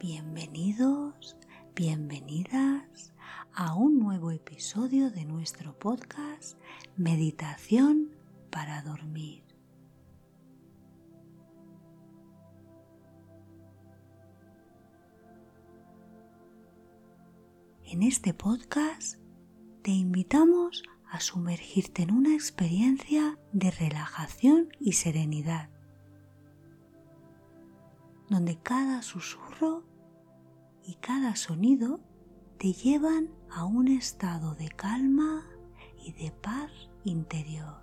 Bienvenidos, bienvenidas a un nuevo episodio de nuestro podcast Meditación para dormir. En este podcast te invitamos a sumergirte en una experiencia de relajación y serenidad, donde cada susurro y cada sonido te llevan a un estado de calma y de paz interior.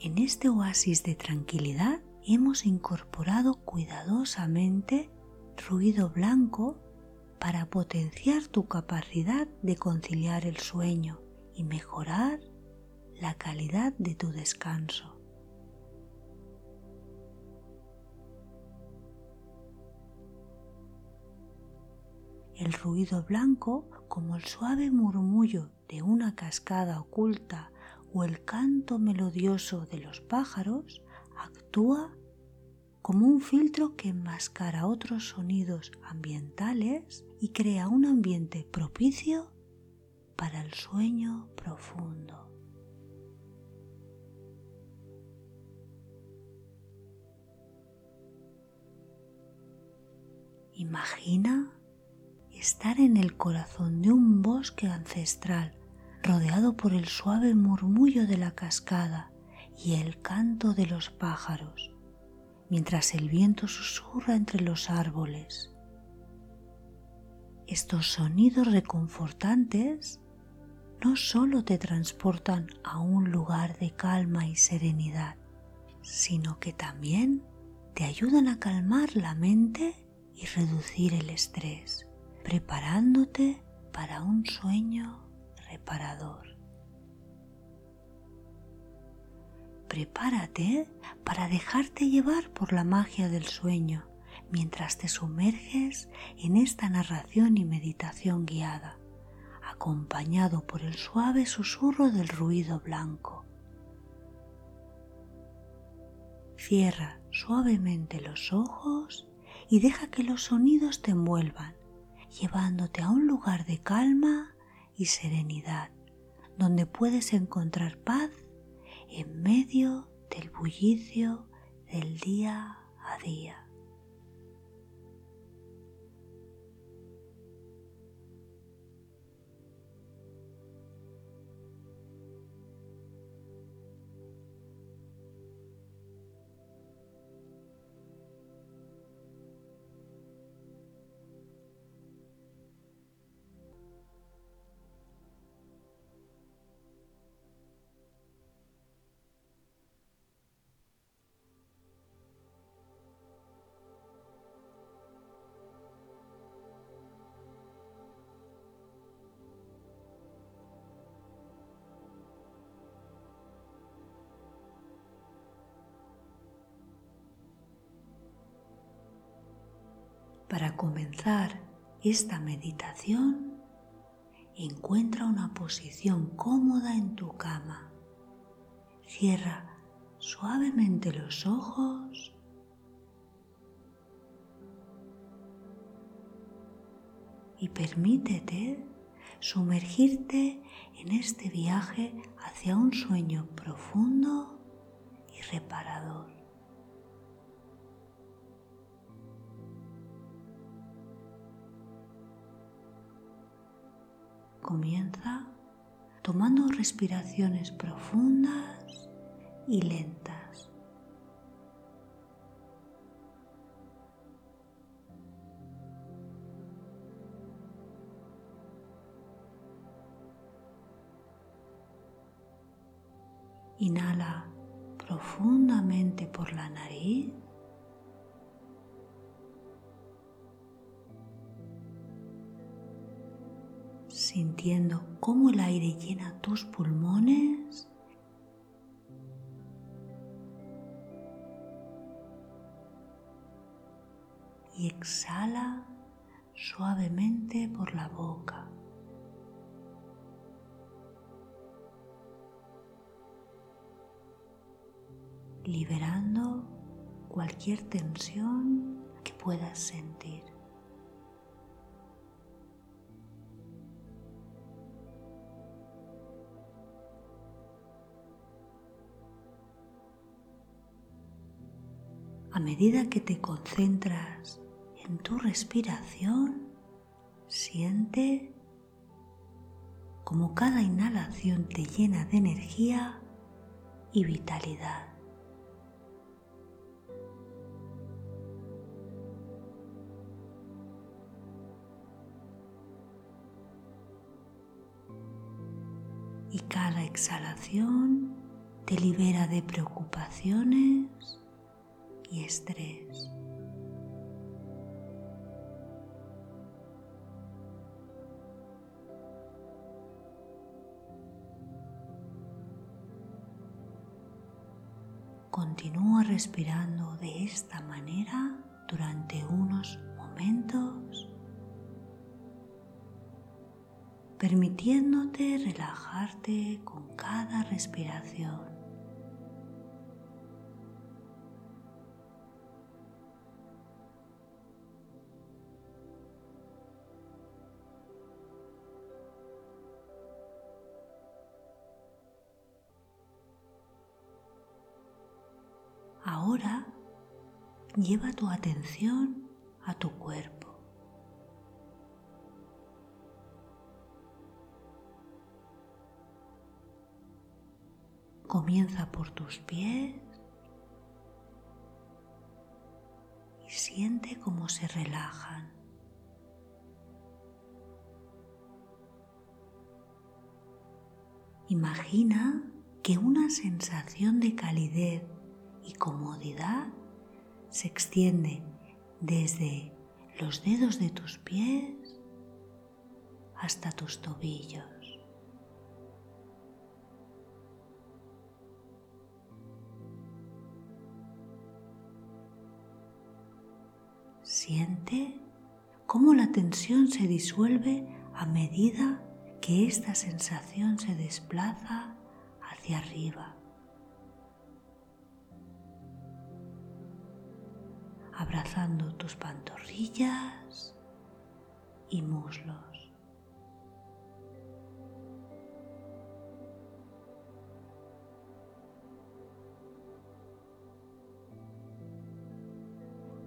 En este oasis de tranquilidad hemos incorporado cuidadosamente ruido blanco para potenciar tu capacidad de conciliar el sueño y mejorar la calidad de tu descanso. El ruido blanco, como el suave murmullo de una cascada oculta o el canto melodioso de los pájaros actúa como un filtro que enmascara otros sonidos ambientales y crea un ambiente propicio para el sueño profundo. Imagina estar en el corazón de un bosque ancestral rodeado por el suave murmullo de la cascada y el canto de los pájaros, mientras el viento susurra entre los árboles. Estos sonidos reconfortantes no solo te transportan a un lugar de calma y serenidad, sino que también te ayudan a calmar la mente y reducir el estrés, preparándote para un sueño reparador. Prepárate para dejarte llevar por la magia del sueño mientras te sumerges en esta narración y meditación guiada, acompañado por el suave susurro del ruido blanco. Cierra suavemente los ojos y deja que los sonidos te envuelvan, llevándote a un lugar de calma y serenidad, donde puedes encontrar paz en medio del bullicio del día a día. Para comenzar esta meditación, encuentra una posición cómoda en tu cama. Cierra suavemente los ojos y permítete sumergirte en este viaje hacia un sueño profundo y reparador. Comienza tomando respiraciones profundas y lentas. Inhala profundamente por la nariz sintiendo cómo el aire llena tus pulmones. Y exhala suavemente por la boca. liberando cualquier tensión que puedas sentir. A medida que te concentras en tu respiración, siente como cada inhalación te llena de energía y vitalidad. Y cada exhalación te libera de preocupaciones y estrés. Continúa respirando de esta manera durante unos momentos, permitiéndote relajarte con cada respiración. Lleva tu atención a tu cuerpo. Comienza por tus pies y siente cómo se relajan. Imagina que una sensación de calidez y comodidad se extiende desde los dedos de tus pies hasta tus tobillos. Siente cómo la tensión se disuelve a medida que esta sensación se desplaza hacia arriba. Abrazando tus pantorrillas y muslos.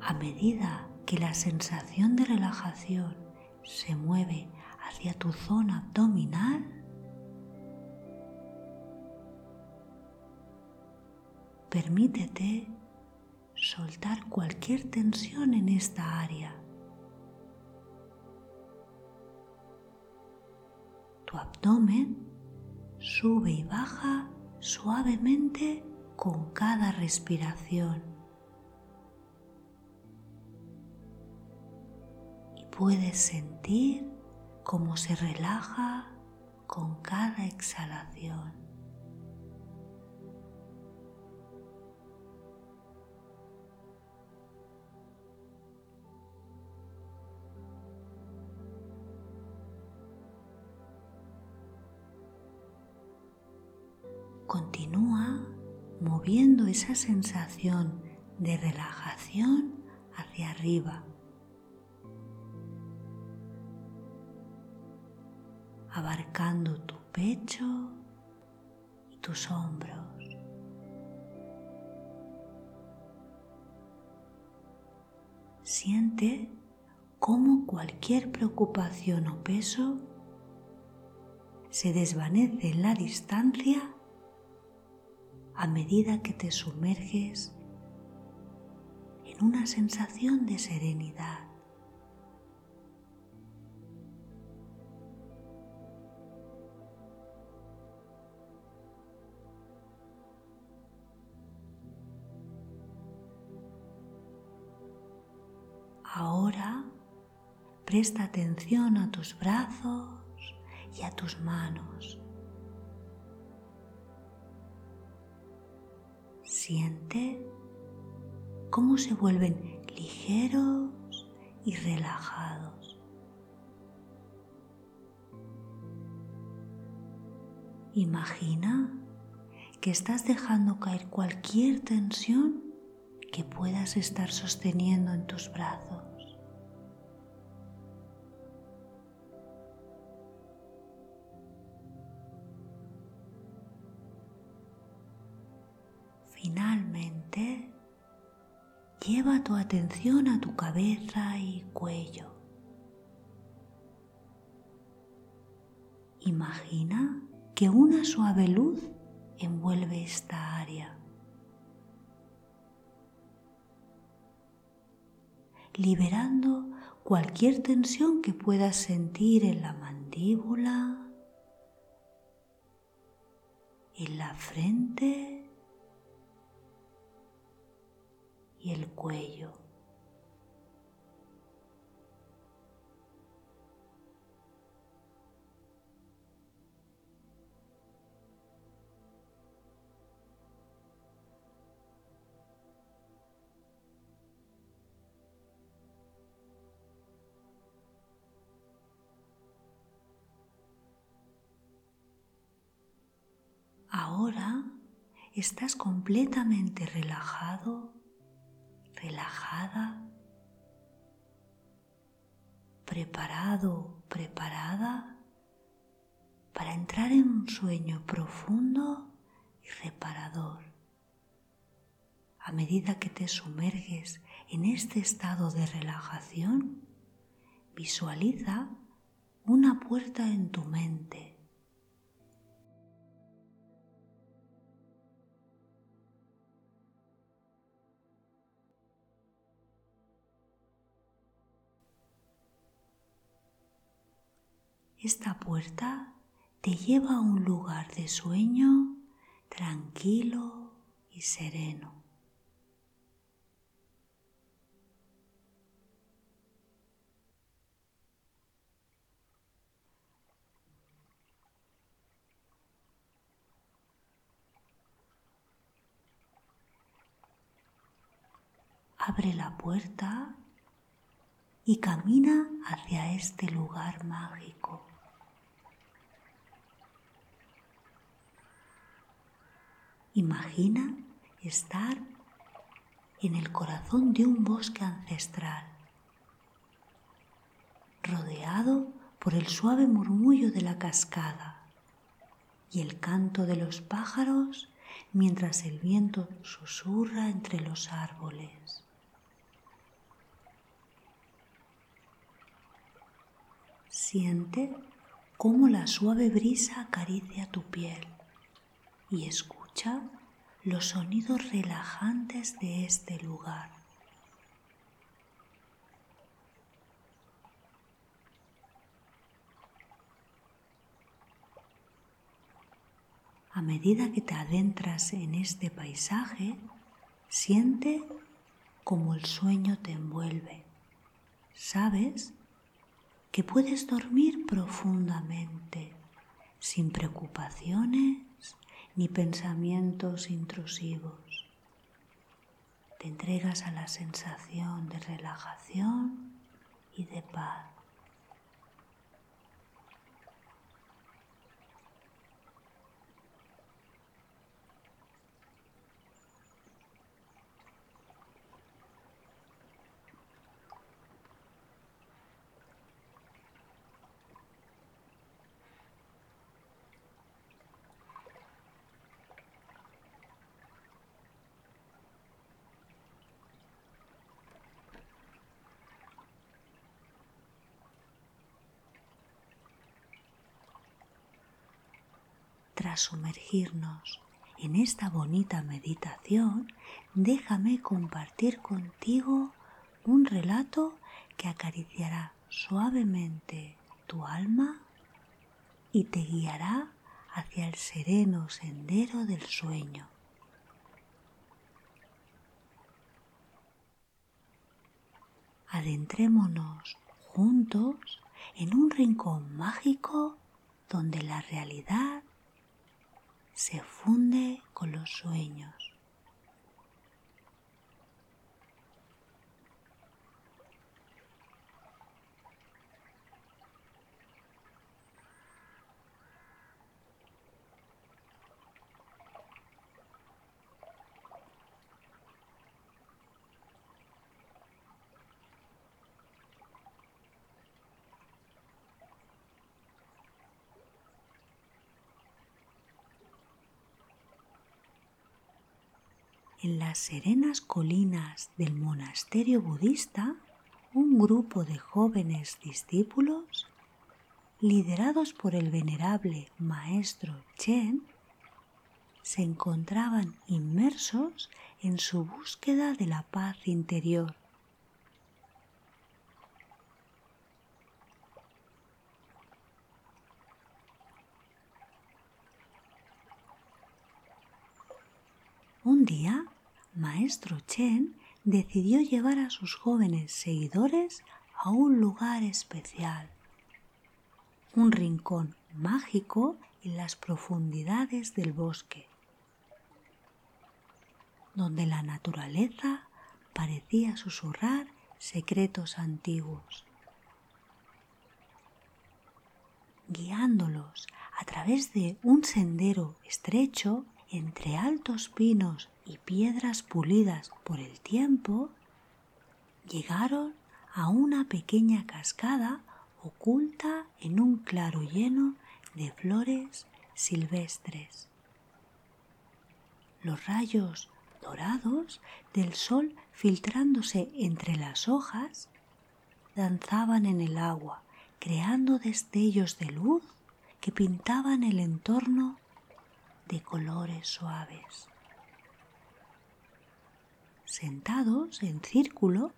A medida que la sensación de relajación se mueve hacia tu zona abdominal, permítete soltar cualquier tensión en esta área. Tu abdomen sube y baja suavemente con cada respiración. Y puedes sentir cómo se relaja con cada exhalación. Moviendo esa sensación de relajación hacia arriba. abarcando tu pecho y tus hombros. Siente cómo cualquier preocupación o peso se desvanece en la distancia a medida que te sumerges en una sensación de serenidad. Ahora presta atención a tus brazos y a tus manos. Siente cómo se vuelven ligeros y relajados. Imagina que estás dejando caer cualquier tensión que puedas estar sosteniendo en tus brazos. Lleva tu atención a tu cabeza y cuello. Imagina que una suave luz envuelve esta área. liberando cualquier tensión que puedas sentir en la mandíbula, en la frente y el cuello. Ahora estás completamente relajado relajada, preparado, preparada para entrar en un sueño profundo y reparador. A medida que te sumerges en este estado de relajación, visualiza una puerta en tu mente Esta puerta te lleva a un lugar de sueño tranquilo y sereno. Abre la puerta y camina hacia este lugar mágico. Imagina estar en el corazón de un bosque ancestral, rodeado por el suave murmullo de la cascada y el canto de los pájaros mientras el viento susurra entre los árboles. Siente cómo la suave brisa acaricia tu piel y escucha los sonidos relajantes de este lugar. A medida que te adentras en este paisaje, siente como el sueño te envuelve. Sabes que puedes dormir profundamente, sin preocupaciones ni pensamientos intrusivos. Te entregas a la sensación de relajación y de paz. Sumergirnos en esta bonita meditación, déjame compartir contigo un relato que acariciará suavemente tu alma y te guiará hacia el sereno sendero del sueño. Adentrémonos juntos en un rincón mágico donde la realidad se funde con los sueños. En las serenas colinas del monasterio budista, un grupo de jóvenes discípulos, liderados por el venerable maestro Chen, se encontraban inmersos en su búsqueda de la paz interior. Un día, Maestro Chen decidió llevar a sus jóvenes seguidores a un lugar especial, un rincón mágico en las profundidades del bosque donde la naturaleza parecía susurrar secretos antiguos. Guiándolos a través de un sendero estrecho entre altos pinos y piedras pulidas por el tiempo, llegaron a una pequeña cascada oculta en un claro lleno de flores silvestres. Los rayos dorados del sol filtrándose entre las hojas, danzaban en el agua, creando destellos de luz que pintaban el entorno de colores suaves. Sentados en círculo,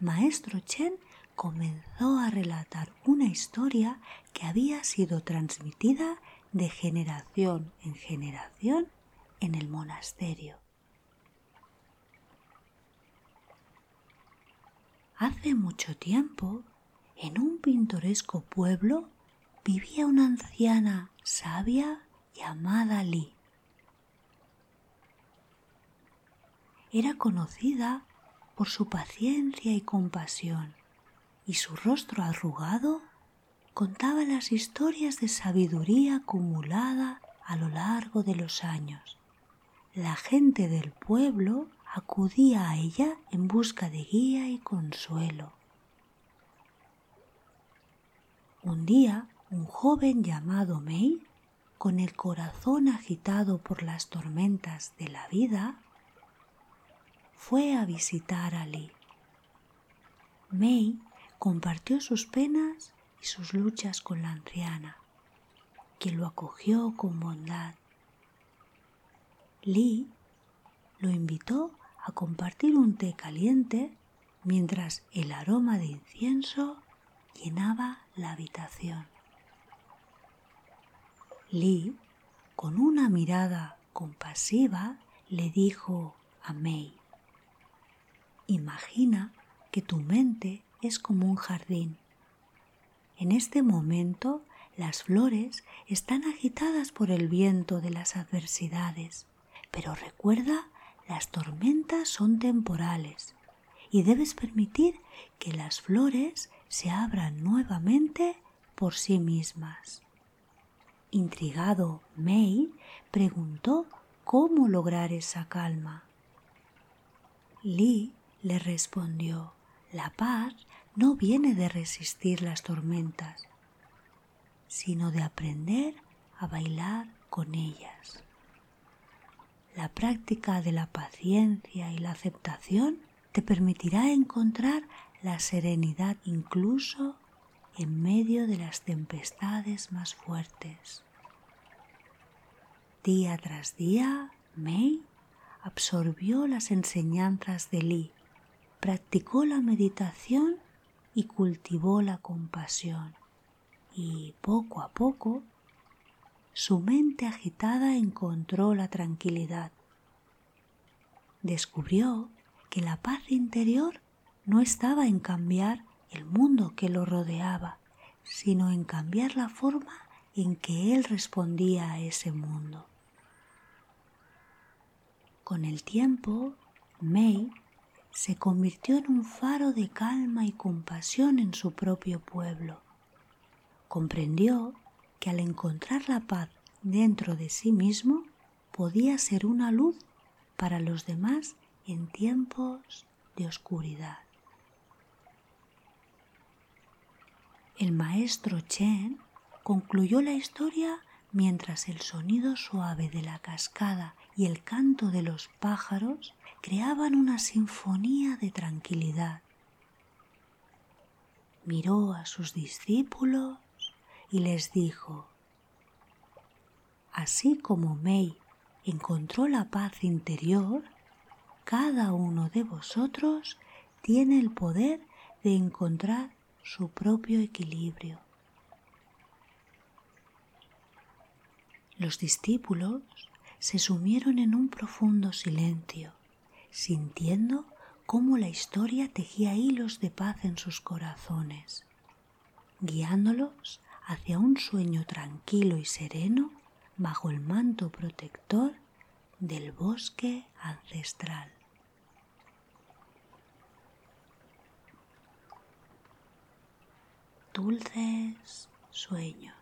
Maestro Chen comenzó a relatar una historia que había sido transmitida de generación en generación en el monasterio. Hace mucho tiempo, en un pintoresco pueblo, vivía una anciana sabia llamada Li. Era conocida por su paciencia y compasión, y su rostro arrugado contaba las historias de sabiduría acumulada a lo largo de los años. La gente del pueblo acudía a ella en busca de guía y consuelo. Un día, un joven llamado May, con el corazón agitado por las tormentas de la vida, fue a visitar a Lee. May compartió sus penas y sus luchas con la anciana, quien lo acogió con bondad. Lee lo invitó a compartir un té caliente mientras el aroma de incienso llenaba la habitación. Lee, con una mirada compasiva, le dijo a May, Imagina que tu mente es como un jardín. En este momento las flores están agitadas por el viento de las adversidades, pero recuerda las tormentas son temporales y debes permitir que las flores se abran nuevamente por sí mismas. Intrigado, May preguntó cómo lograr esa calma. Lee le respondió, la paz no viene de resistir las tormentas, sino de aprender a bailar con ellas. La práctica de la paciencia y la aceptación te permitirá encontrar la serenidad incluso en medio de las tempestades más fuertes. Día tras día, May absorbió las enseñanzas de Lee, practicó la meditación y cultivó la compasión. Y poco a poco su mente agitada encontró la tranquilidad. Descubrió que la paz interior no estaba en cambiar el mundo que lo rodeaba, sino en cambiar la forma en que él respondía a ese mundo. Con el tiempo, May se convirtió en un faro de calma y compasión en su propio pueblo. Comprendió que al encontrar la paz dentro de sí mismo podía ser una luz para los demás en tiempos de oscuridad. El maestro Chen concluyó la historia mientras el sonido suave de la cascada y el canto de los pájaros creaban una sinfonía de tranquilidad. Miró a sus discípulos y les dijo, Así como May encontró la paz interior, cada uno de vosotros tiene el poder de encontrar su propio equilibrio. Los discípulos se sumieron en un profundo silencio, sintiendo cómo la historia tejía hilos de paz en sus corazones, guiándolos hacia un sueño tranquilo y sereno bajo el manto protector del bosque ancestral. Dulces sueños.